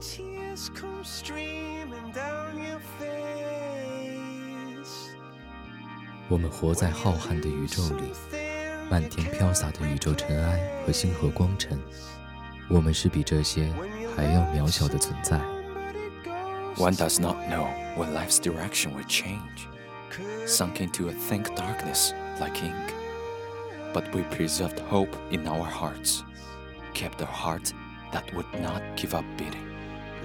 tears come streaming down your face. 我们活在浩瀚的宇宙里，漫天飘洒的宇宙尘埃和星河光尘，我们是比这些还要渺小的存在。 One does not know when life's direction will change, sunk into a thick darkness like ink. But we preserved hope in our hearts, kept a heart that would not give up beating.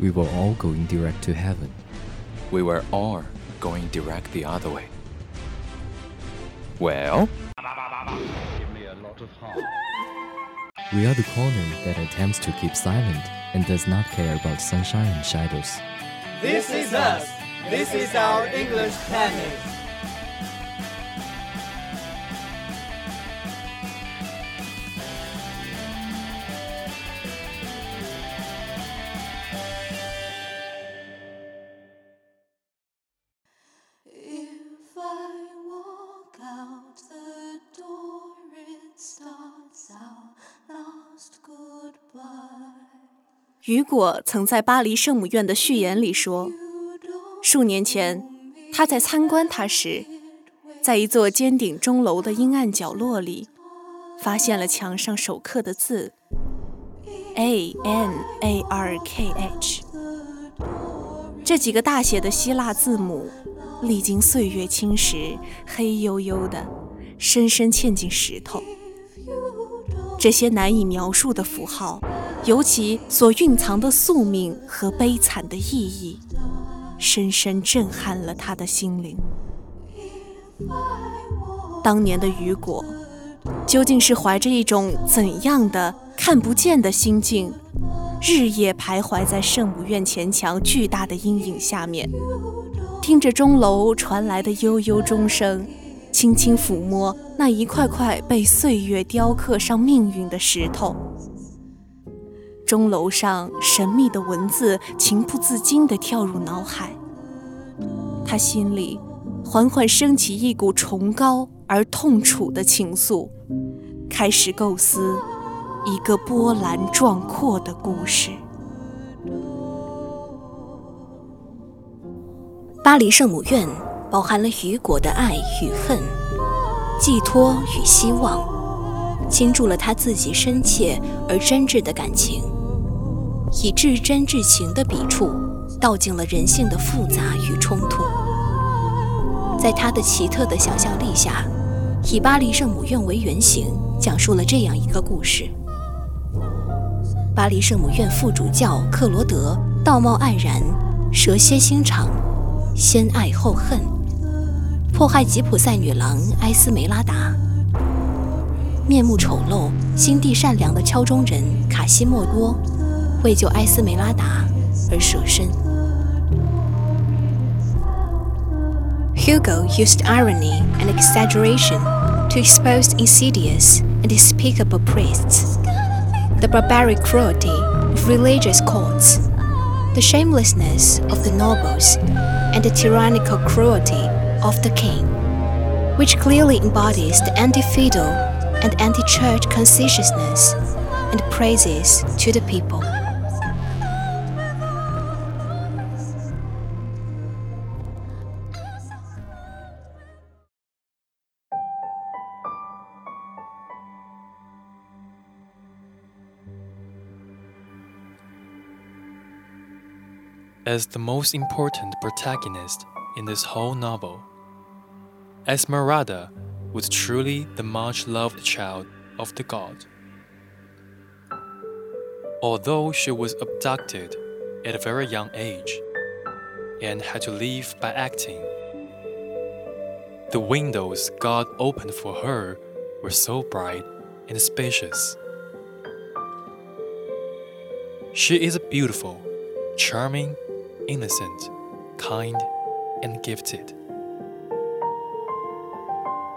We were all going direct to heaven. We were all going direct the other way. Well, We are the corner that attempts to keep silent and does not care about sunshine and shadows. This is us. This is our English planet. 雨果曾在巴黎圣母院的序言里说，数年前他在参观它时，在一座尖顶钟楼的阴暗角落里，发现了墙上手刻的字 A N A R K H。这几个大写的希腊字母，历经岁月侵蚀，黑黝黝的，深深嵌进石头。这些难以描述的符号，尤其所蕴藏的宿命和悲惨的意义，深深震撼了他的心灵。当年的雨果，究竟是怀着一种怎样的看不见的心境，日夜徘徊在圣母院前墙巨大的阴影下面，听着钟楼传来的悠悠钟声，轻轻抚摸那一块块被岁月雕刻上命运的石头。钟楼上神秘的文字情不自禁地跳入脑海，他心里缓缓升起一股崇高而痛楚的情愫，开始构思一个波澜壮阔的故事。巴黎圣母院包含了雨果的爱与恨，寄托与希望，倾注了他自己深切而真挚的感情，以至真至情的笔触，道尽了人性的复杂与冲突。在他的奇特的想象力下，以巴黎圣母院为原型，讲述了这样一个故事：巴黎圣母院副主教克罗德道貌岸然，蛇蝎心肠。先爱后恨，迫害吉普赛女郎埃斯梅拉达。面目丑陋、心地善良的敲钟人卡西莫多，为救埃斯梅拉达而舍身。Hugo used irony and exaggeration to expose insidious and despicable priests, the barbaric cruelty of religious courts, the shamelessness of the nobles and the tyrannical cruelty of the king, which clearly embodies the anti feudal and anti church conscientiousness and praises to the people. As the most important protagonist in this whole novel. Esmeralda was truly the much loved child of the god. Although she was abducted at a very young age and had to leave by acting, the windows God opened for her were so bright and spacious. She is a beautiful, charming, innocent, kind, and gifted.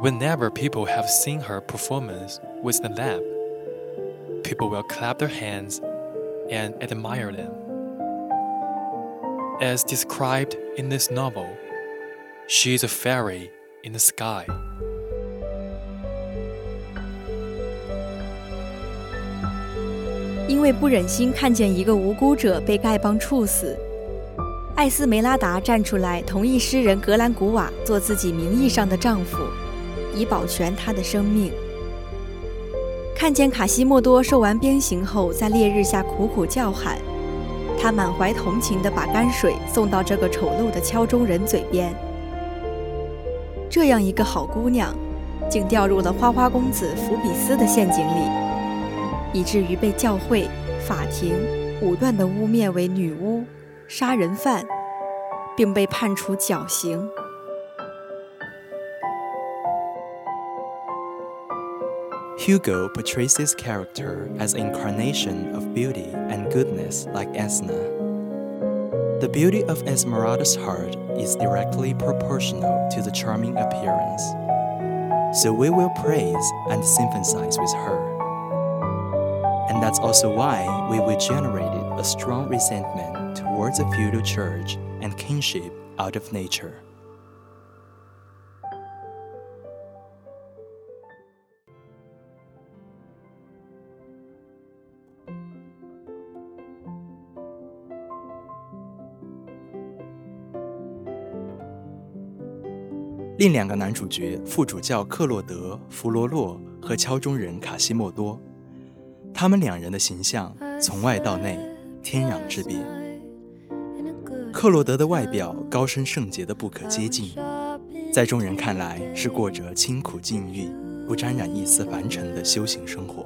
Whenever people have seen her performance with the lamp, people will clap their hands and admire them. As described in this novel, she is a fairy in the sky. 因为不忍心看见一个无辜者被丐帮处死， 艾斯梅拉达站出来同意诗人格兰古瓦做自己名义上的丈夫，以保全他的生命。看见卡西莫多受完鞭刑后在烈日下苦苦叫喊，他满怀同情地把泔水送到这个丑陋的敲钟人嘴边。这样一个好姑娘，竟掉入了花花公子福比斯的陷阱里，以至于被教会、法庭武断地污蔑为女巫、杀人犯，并被判处绞刑。Hugo portrays his character as an incarnation of beauty and goodness like Esna. The beauty of Esmeralda's heart is directly proportional to the charming appearance. So we will praise and sympathize with her. And that's also why we will generate a strong resentment The feudal church and kingship out of nature. 另两个男主角副主教克洛德·弗罗洛和敲钟人卡西莫多，他们两人的形象从外到内天壤之别。克洛德的外表高深圣洁的不可接近，在众人看来是过着清苦禁欲、不沾染一丝凡尘的修行生活。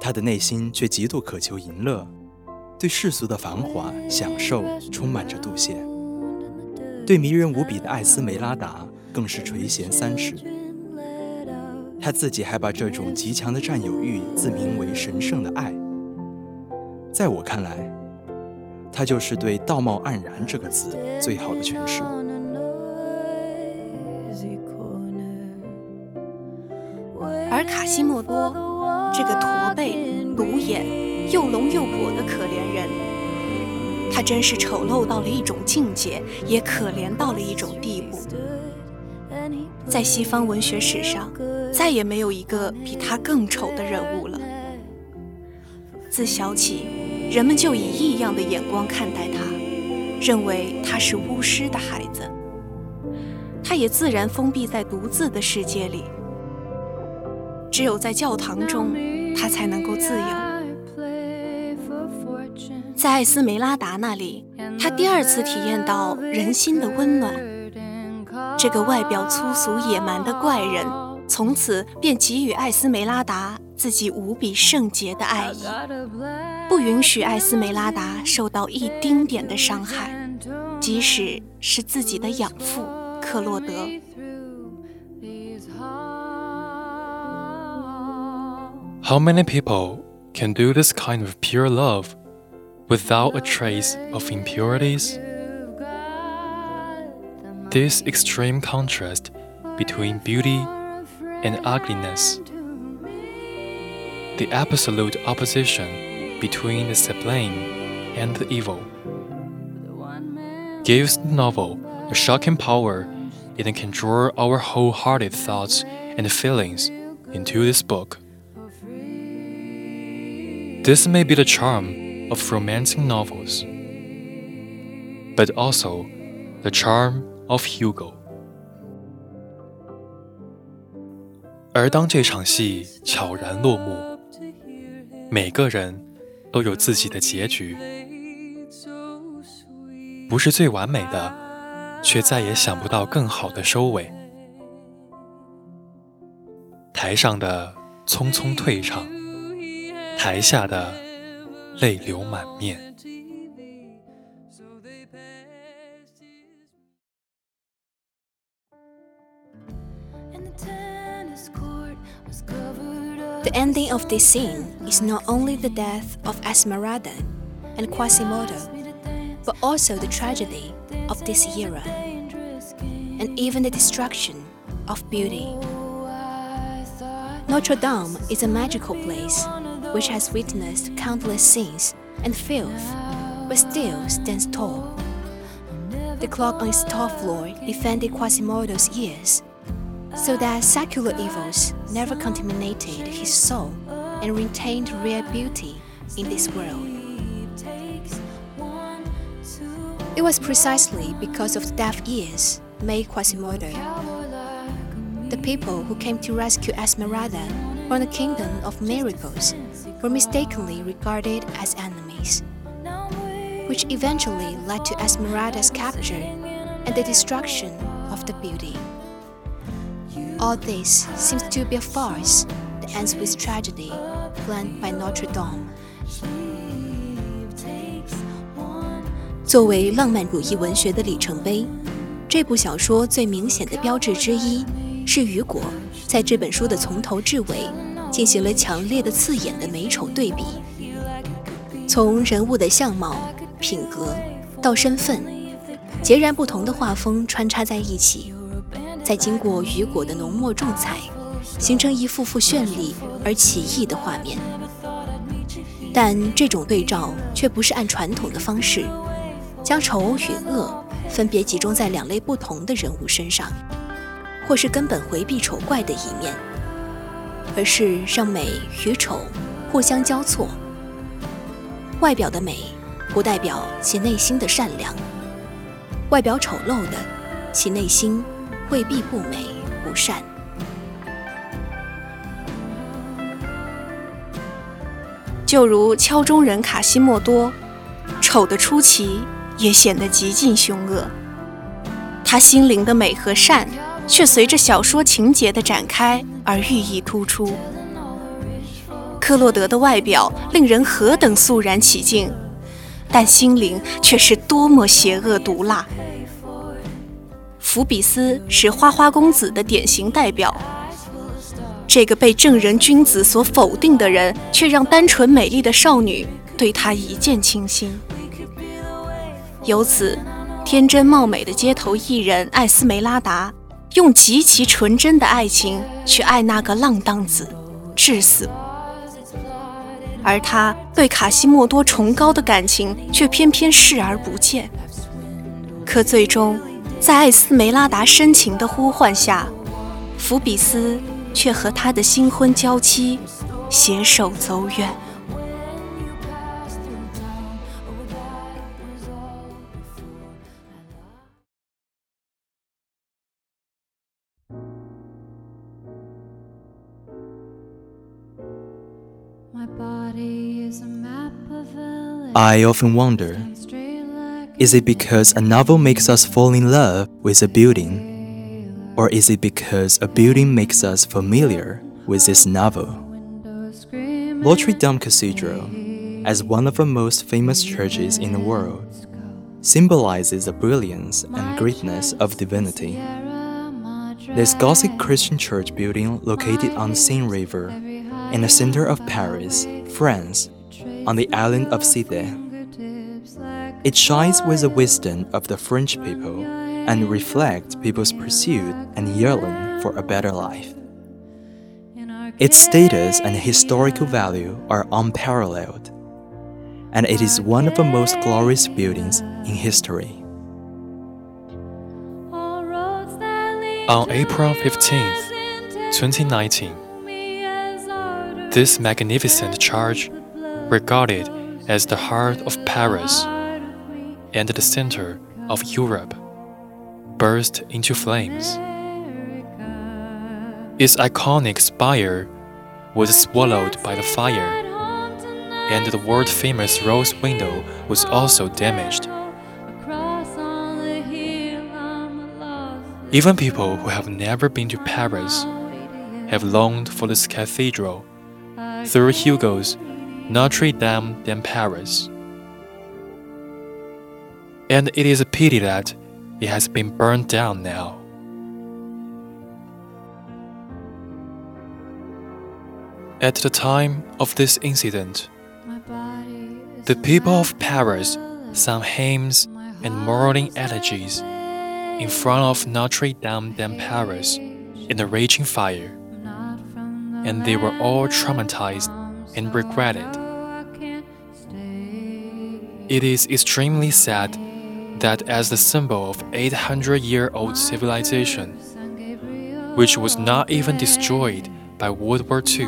他的内心却极度渴求淫乐，对世俗的繁华享受充满着妒羡。对迷人无比的艾斯梅拉达更是垂涎三尺。他自己还把这种极强的占有欲自名为神圣的爱。在我看来，他就是对“道貌岸然”这个词最好的诠释。而卡西莫多这个驼背、独眼、又聋又跛的可怜人。他真是丑陋到了一种境界，也可怜到了一种地步。在西方文学史上，再也没有一个比他更丑的人物了。自小起，人们就以异样的眼光看待他，认为他是巫师的孩子。他也自然封闭在独自的世界里，只有在教堂中，他才能够自由。在艾斯梅拉达那里，他第二次体验到人心的温暖。这个外表粗俗野蛮的怪人，从此便给予艾斯梅拉达自己无比圣洁的爱意，不允许艾斯梅拉达受到一丁点的伤害，即使是自己的养父克洛德。How many people can do this kind of pure love? without a trace of impurities. This extreme contrast between beauty and ugliness, the absolute opposition between the sublime and the evil, gives the novel a shocking power it can draw our wholehearted thoughts and feelings into this book. This may be the charm of romantic novels, but also the charm of Hugo. 而当这场戏悄然落幕， 每个人都有自己的结局。不是最完美的，却再也想不到更好的收尾。台上的匆匆退场，台下的泪流满面。The ending of this scene is not only the death of Esmeralda and Quasimodo, but also the tragedy of this era, and even the destruction of beauty. Notre Dame is a magical place which has witnessed countless sins and filth, but still stands tall. The clock on its top floor defended Quasimodo's ears so that secular evils never contaminated his soul and retained real beauty in this world. It was precisely because of the deaf ears made Quasimodo. The people who came to rescue Esmeralda from the kingdom of miracles were mistakenly regarded as enemies, which eventually led to Esmeralda's capture and the destruction of the beauty. All this seems to be a farce that ends with tragedy planned by Notre Dame. 作为浪漫主义文学的里程碑，这部小说最明显的标志之一是雨果在这本书的从头至尾进行了强烈的刺眼的美丑对比，从人物的相貌、品格到身份，截然不同的画风穿插在一起，再经过雨果的浓墨重彩，形成一幅幅绚丽而奇异的画面。但这种对照却不是按传统的方式。将丑与恶分别集中在两类不同的人物身上，或是根本回避丑怪的一面，而是让美与丑互相交错。外表的美不代表其内心的善良，外表丑陋的，其内心未必不美不善。就如敲钟人卡西莫多，丑的出奇。也显得极尽凶恶。他心灵的美和善，却随着小说情节的展开而寓意突出。克洛德的外表令人何等肃然起敬，但心灵却是多么邪恶毒辣。福比斯是花花公子的典型代表，这个被正人君子所否定的人，却让单纯美丽的少女对他一见倾心。由此，天真貌美的街头艺人艾斯梅拉达，用极其纯真的爱情去爱那个浪荡子，至死。而他对卡西莫多崇高的感情，却偏偏视而不见。可最终，在艾斯梅拉达深情的呼唤下，福比斯却和他的新婚娇妻携手走远。I often wonder is it because a novel makes us fall in love with a building? Or is it because a building makes us familiar with this novel? Notre Dame Cathedral, as one of the most famous churches in the world, symbolizes the brilliance and greatness of divinity. This Gothic Christian church building located on the Seine River in the center of Paris, France, on the island of Side. It shines with the wisdom of the French people and reflects people's pursuit and yearning for a better life. Its status and historical value are unparalleled, and it is one of the most glorious buildings in history. On April 15th, 2019, this magnificent church regarded as the heart of Paris and the center of Europe burst into flames. Its iconic spire was swallowed by the fire, and the world famous rose window was also damaged. Even people who have never been to Paris have longed for this cathedral through Hugo's Notre Dame de Paris. And it is a pity that it has been burned down now. At the time of this incident, the people of Paris sang hymns and mourning elegies in front of Notre Dame de Paris in the raging fire, and they were all traumatized and regretted. It is extremely sad that, as the symbol of 800 year old civilization, which was not even destroyed by World War II,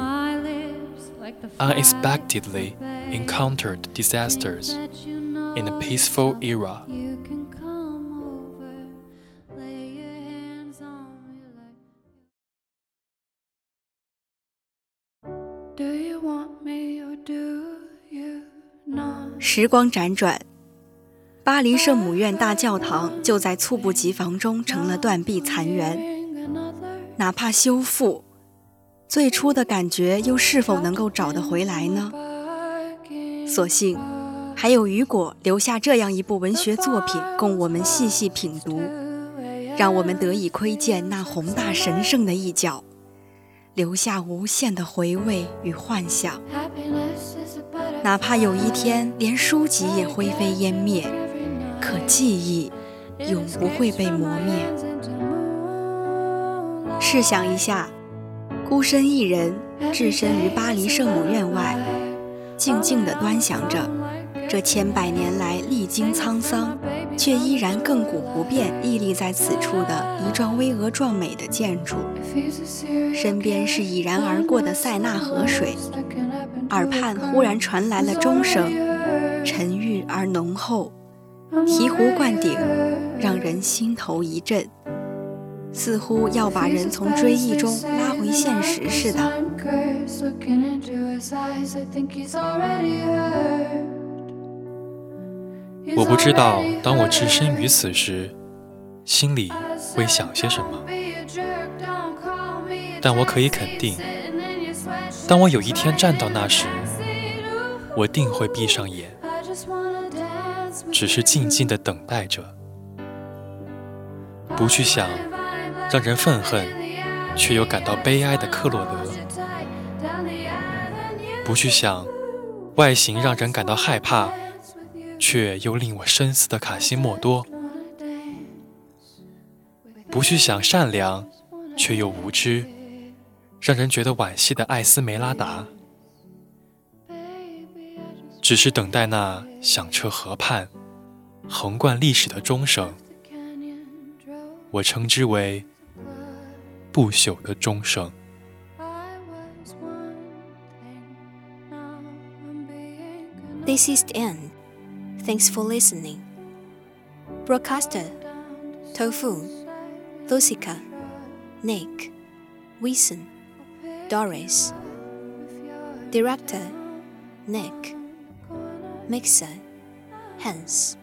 unexpectedly encountered disasters in a peaceful era. Do you want me or do you not? 时光辗转， 巴黎圣母院大教堂就在猝不及防中成了断壁残垣。哪怕修复，最初的感觉又是否能够找得回来呢？所幸，还有雨果留下这样一部文学作品供我们细细品读，让我们得以窥见那宏大神圣的一角，留下无限的回味与幻想。哪怕有一天连书籍也灰飞烟灭，可记忆永不会被磨灭。试想一下，孤身一人置身于巴黎圣母院外，静静地端详着这千百年来历经沧桑，却依然亘古不变屹立在此处的一幢巍峨壮美的建筑。身边是已然而过的塞纳河水，耳畔忽然传来了钟声，沉郁而浓厚，醍醐灌顶，让人心头一震。似乎要把人从追忆中拉回现实似的。我不知道，当我置身于此时，心里会想些什么。但我可以肯定，当我有一天站到那时，我定会闭上眼，只是静静的等待着，不去想让人愤恨却又感到悲哀的克洛德，不去想外形让人感到害怕。却又令我深思的卡西莫多，不去想善良，却又无知，让人觉得惋惜的艾斯梅拉达，只是等待那响彻河畔、横贯历史的钟声，我称之为不朽的钟声。This is the end. Thanks for listening. Broadcaster Tofu, Lucica, Nick, Wilson, Doris. Director Nick. Mixer Hans.